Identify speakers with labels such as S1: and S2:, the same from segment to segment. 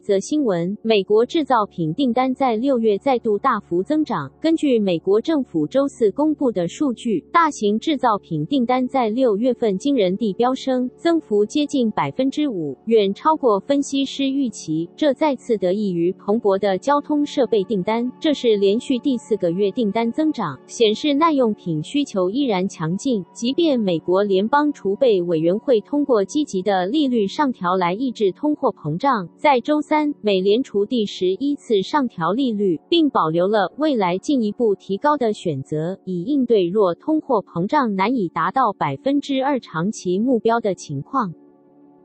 S1: 则新闻：美国制造品订单在六月再度大幅增长。根据美国政府周四公布的数据，大型制造品订单在六月份惊人地飙升，增幅接近百分之五，远超过分析师预期。这再次得益于蓬勃的交通设备订单，这是连续第四个月订单增长，显示耐用品需求依然强劲。即便美国联邦储备委员会通过积极的利率上调来抑制通货膨胀，在周三。美联储第十一次上调利率，并保留了未来进一步提高的选择，以应对若通货膨胀难以达到百分之二长期目标的情况。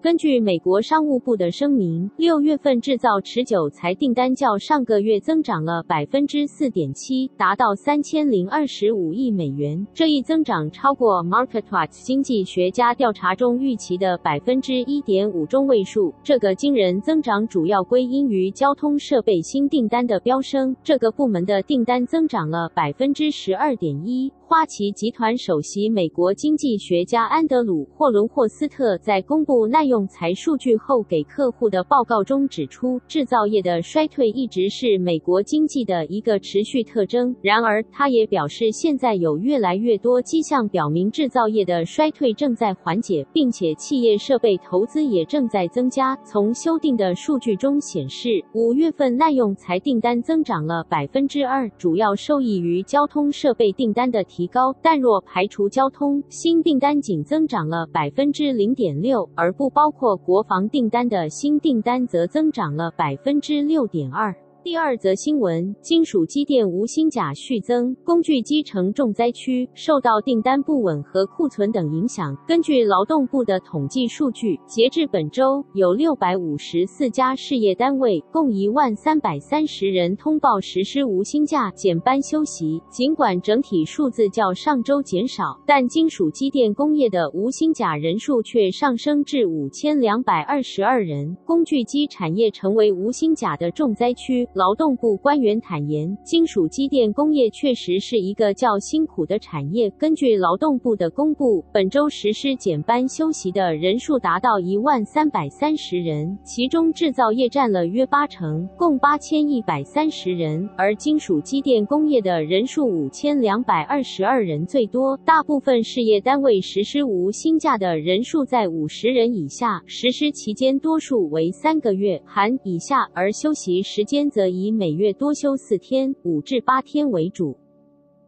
S1: 根据美国商务部的声明，六月份制造持久财订单较上个月增长了百分之四点七，达到三千零二十五亿美元。这一增长超过 MarketWatch 经济学家调查中预期的百分之一点五中位数。这个惊人增长主要归因于交通设备新订单的飙升，这个部门的订单增长了百分之十二点一。花旗集团首席美国经济学家安德鲁·霍伦霍斯特在公布耐用材数据后给客户的报告中指出，制造业的衰退一直是美国经济的一个持续特征。然而，他也表示，现在有越来越多迹象表明制造业的衰退正在缓解，并且企业设备投资也正在增加。从修订的数据中显示，五月份耐用材订单增长了百分之二，主要受益于交通设备订单的提提高，但若排除交通，新订单仅增长了百分之零点六，而不包括国防订单的新订单则增长了百分之六点二。第二则新闻：金属机电无薪假续增，工具机成重灾区，受到订单不稳和库存等影响。根据劳动部的统计数据，截至本周，有六百五十四家事业单位，共一万三百三十人通报实施无薪假、减班休息。尽管整体数字较上周减少，但金属机电工业的无薪假人数却上升至五千两百二十二人，工具机产业成为无薪假的重灾区。劳动部官员坦言，金属机电工业确实是一个较辛苦的产业。根据劳动部的公布，本周实施减班休息的人数达到一万三百三十人，其中制造业占了约八成，共八千一百三十人，而金属机电工业的人数五千两百二十二人最多。大部分事业单位实施无薪假的人数在五十人以下，实施期间多数为三个月含以下，而休息时间则以每月多休四天，五至八天为主。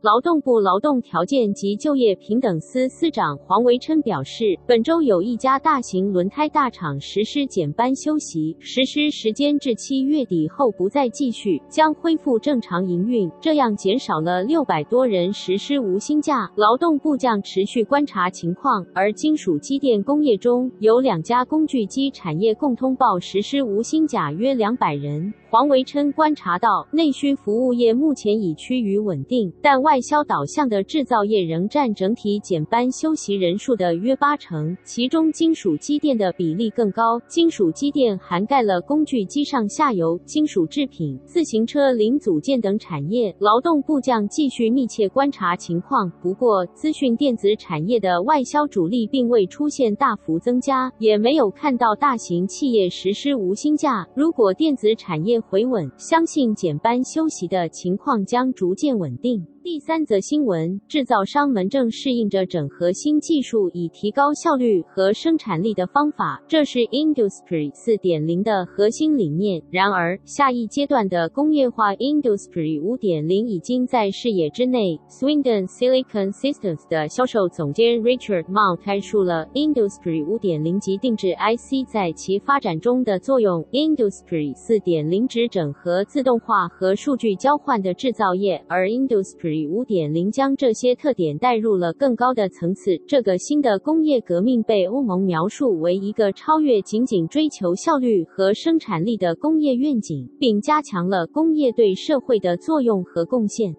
S1: 劳动部劳动条件及就业平等司司长黄维琛表示，本周有一家大型轮胎大厂实施减班休息，实施时间至七月底后不再继续，将恢复正常营运，这样减少了六百多人实施无薪假。劳动部将持续观察情况，而金属机电工业中有两家工具机产业共通报实施无薪假约两百人。黄维琛观察到，内需服务业目前已趋于稳定，但外外销导向的制造业仍占整体减班休息人数的约八成，其中金属机电的比例更高。金属机电涵盖了工具机上下游、金属制品、自行车零组件等产业。劳动部将继续密切观察情况。不过，资讯电子产业的外销主力并未出现大幅增加，也没有看到大型企业实施无薪假。如果电子产业回稳，相信减班休息的情况将逐渐稳定。第三则新闻：制造商们正适应着整合新技术以提高效率和生产力的方法，这是 Industry 4.0的核心理念。然而，下一阶段的工业化 Industry 5.0已经在视野之内。Swindon Silicon Systems 的销售总监 Richard Mount 概述了 Industry 5.0及定制 IC 在其发展中的作用。Industry 4.0指整合自动化和数据交换的制造业，而 Industry 五点零将这些特点带入了更高的层次。这个新的工业革命被欧盟描述为一个超越仅仅追求效率和生产力的工业愿景，并加强了工业对社会的作用和贡献。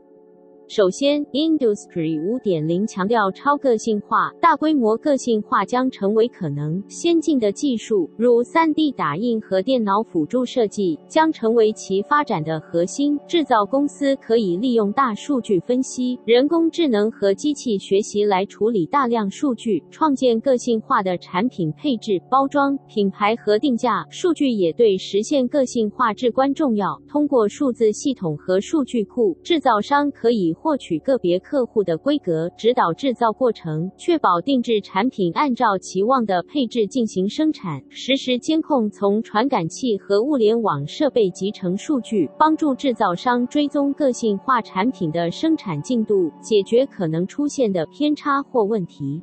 S1: 首先，Industry 5.0强调超个性化、大规模个性化将成为可能。先进的技术，如 3D 打印和电脑辅助设计，将成为其发展的核心。制造公司可以利用大数据分析、人工智能和机器学习来处理大量数据，创建个性化的产品配置、包装、品牌和定价。数据也对实现个性化至关重要。通过数字系统和数据库，制造商可以获取个别客户的规格，指导制造过程，确保定制产品按照期望的配置进行生产，实时监控从传感器和物联网设备集成数据，帮助制造商追踪个性化产品的生产进度，解决可能出现的偏差或问题。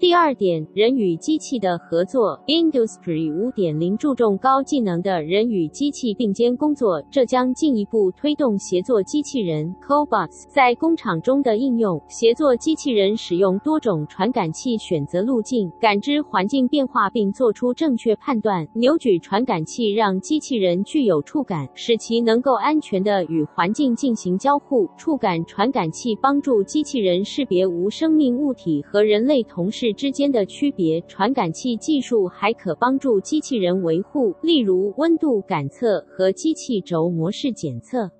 S1: 第二点，人与机器的合作。Industry 5.0注重高技能的人与机器并肩工作，这将进一步推动协作机器人 （Cobots） 在工厂中的应用。协作机器人使用多种传感器选择路径，感知环境变化并做出正确判断。扭矩传感器让机器人具有触感，使其能够安全地与环境进行交互。触感传感器帮助机器人识别无生命物体和人类同事之间的区别，传感器技术还可帮助机器人维护，例如温度感测和机器轴模式检测。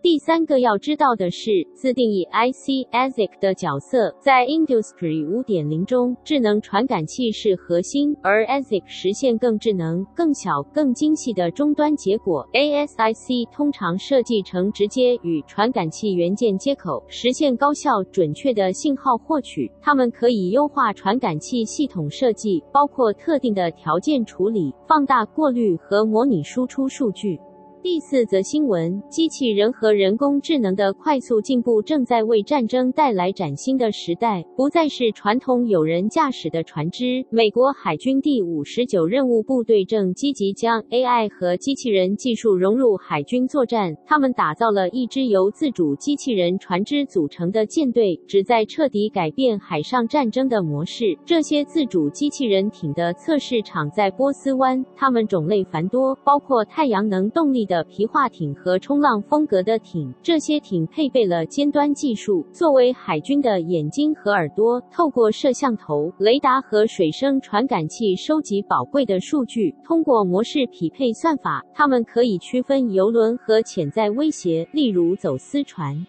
S1: 第三个要知道的是，自定义 IC ASIC 的角色。在 Industry 5.0中，智能传感器是核心，而 ASIC 实现更智能、更小、更精细的终端结果。ASIC 通常设计成直接与传感器元件接口，实现高效、准确的信号获取。它们可以优化传感器系统设计，包括特定的条件处理、放大过滤和模拟输出数据。第四则新闻：机器人和人工智能的快速进步正在为战争带来崭新的时代，不再是传统有人驾驶的船只。美国海军第五十九任务部队正积极将 AI 和机器人技术融入海军作战，他们打造了一支由自主机器人船只组成的舰队，旨在彻底改变海上战争的模式。这些自主机器人艇的测试场在波斯湾，它们种类繁多，包括太阳能动力的皮划艇和冲浪风格的艇，这些艇配备了尖端技术，作为海军的眼睛和耳朵，透过摄像头、雷达和水声传感器收集宝贵的数据。通过模式匹配算法，他们可以区分游轮和潜在威胁，例如走私船。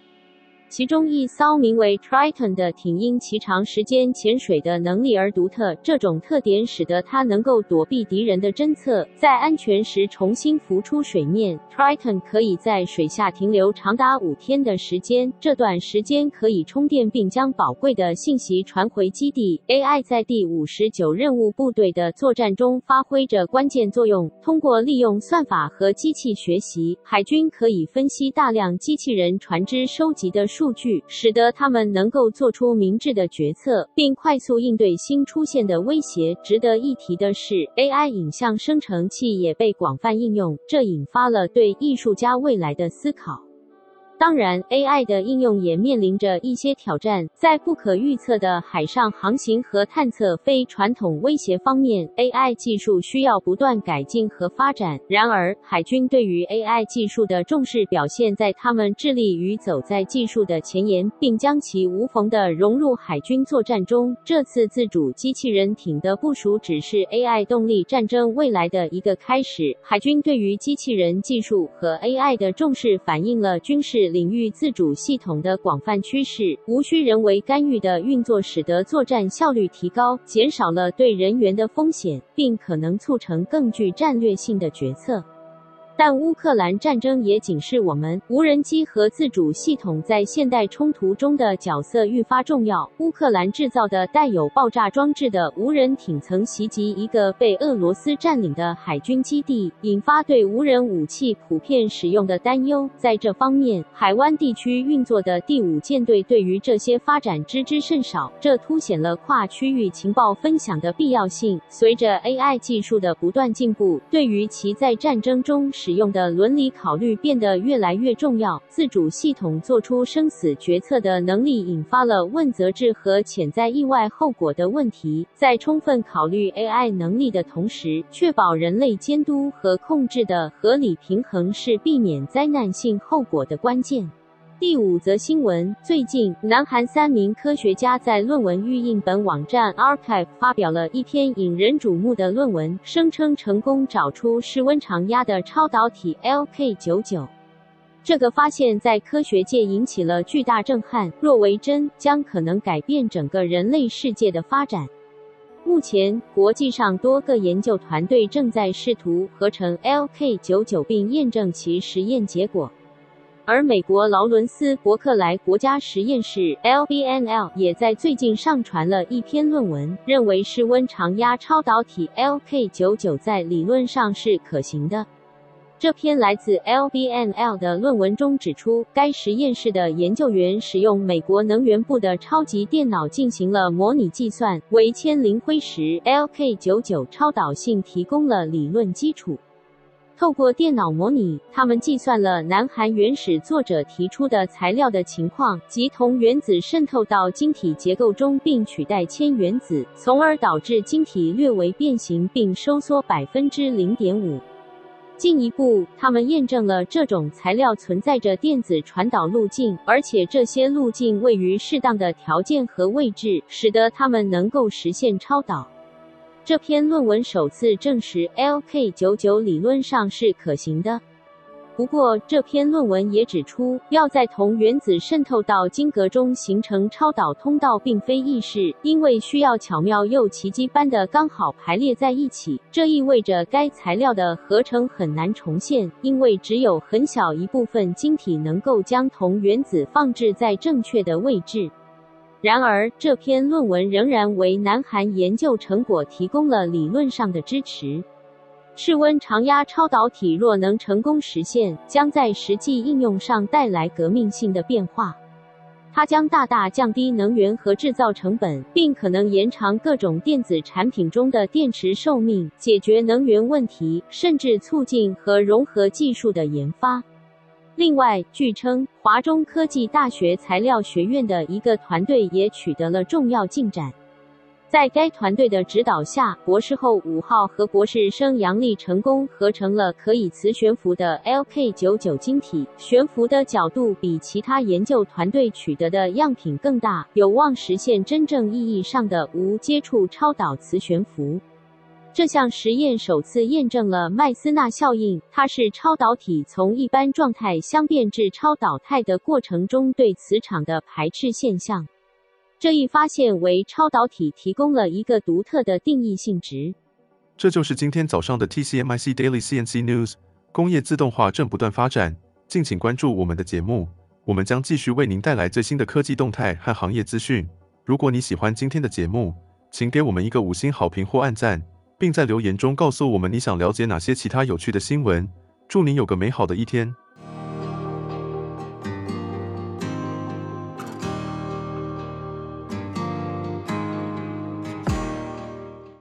S1: 其中一艘名为 Triton 的艇因其长时间潜水的能力而独特，这种特点使得它能够躲避敌人的侦测，在安全时重新浮出水面。Triton 可以在水下停留长达五天的时间，这段时间可以充电并将宝贵的信息传回基地。AI 在第五十九任务部队的作战中发挥着关键作用，通过利用算法和机器学习，海军可以分析大量机器人船只收集的数。数据使得他们能够做出明智的决策，并快速应对新出现的威胁。值得一提的是，AI 影像生成器也被广泛应用，这引发了对艺术家未来的思考。当然，AI 的应用也面临着一些挑战。在不可预测的海上航行和探测非传统威胁方面，AI 技术需要不断改进和发展。然而，海军对于 AI 技术的重视表现在他们致力于走在技术的前沿，并将其无缝地融入海军作战中。这次自主机器人艇的部署只是 AI 动力战争未来的一个开始。海军对于机器人技术和 AI 的重视反映了军事领域自主系统的广泛趋势，无需人为干预的运作，使得作战效率提高，减少了对人员的风险，并可能促成更具战略性的决策。但乌克兰战争也警示我们，无人机和自主系统在现代冲突中的角色愈发重要。乌克兰制造的带有爆炸装置的无人艇曾袭击一个被俄罗斯占领的海军基地，引发对无人武器普遍使用的担忧。在这方面，海湾地区运作的第五舰队对于这些发展知之甚少，这凸显了跨区域情报分享的必要性。随着 AI 技术的不断进步，对于其在战争中使使用的伦理考虑变得越来越重要。自主系统做出生死决策的能力引发了问责制和潜在意外后果的问题。在充分考虑 AI 能力的同时，确保人类监督和控制的合理平衡是避免灾难性后果的关键。第五则新闻：最近，南韩三名科学家在论文预印本网站 arXiv 发表了一篇引人瞩目的论文，声称成功找出室温常压的超导体 LK99。这个发现，在科学界引起了巨大震撼，若为真，将可能改变整个人类世界的发展。目前，国际上多个研究团队正在试图合成 LK99 并验证其实验结果。而美国劳伦斯伯克莱国家实验室 （LBNL） 也在最近上传了一篇论文，认为室温常压超导体 LK99 在理论上是可行的。这篇来自 LBNL 的论文中指出，该实验室的研究员使用美国能源部的超级电脑进行了模拟计算，为铅磷灰石 LK99 超导性提供了理论基础。透过电脑模拟，他们计算了南韩原始作者提出的材料的情况，即铜原子渗透到晶体结构中并取代铅原子，从而导致晶体略微变形并收缩百分之零点五。进一步，他们验证了这种材料存在着电子传导路径，而且这些路径位于适当的条件和位置，使得它们能够实现超导。这篇论文首次证实 LK99 理论上是可行的。不过，这篇论文也指出，要在铜原子渗透到晶格中形成超导通道并非易事，因为需要巧妙又奇迹般的刚好排列在一起。这意味着该材料的合成很难重现，因为只有很小一部分晶体能够将铜原子放置在正确的位置。然而，这篇论文仍然为南韩研究成果提供了理论上的支持。室温常压超导体若能成功实现，将在实际应用上带来革命性的变化。它将大大降低能源和制造成本，并可能延长各种电子产品中的电池寿命，解决能源问题，甚至促进和融合技术的研发。另外，据称，华中科技大学材料学院的一个团队也取得了重要进展。在该团队的指导下，博士后五号和博士生杨丽成功合成了可以磁悬浮的 LK99 晶体，悬浮的角度比其他研究团队取得的样品更大，有望实现真正意义上的无接触超导磁悬浮。这项实验首次验证了麦斯纳效应，它是超导体从一般状态相变至超导态的过程中对磁场的排斥现象。这一发现为超导体提供了一个独特的定义性质。
S2: 这就是今天早上的 TCMIC Daily CNC News。工业自动化正不断发展，敬请关注我们的节目，我们将继续为您带来最新的科技动态和行业资讯。如果你喜欢今天的节目，请给我们一个五星好评或按赞。并在留言中告诉我们你想了解哪些其他有趣的新闻。祝你有个美好的一天。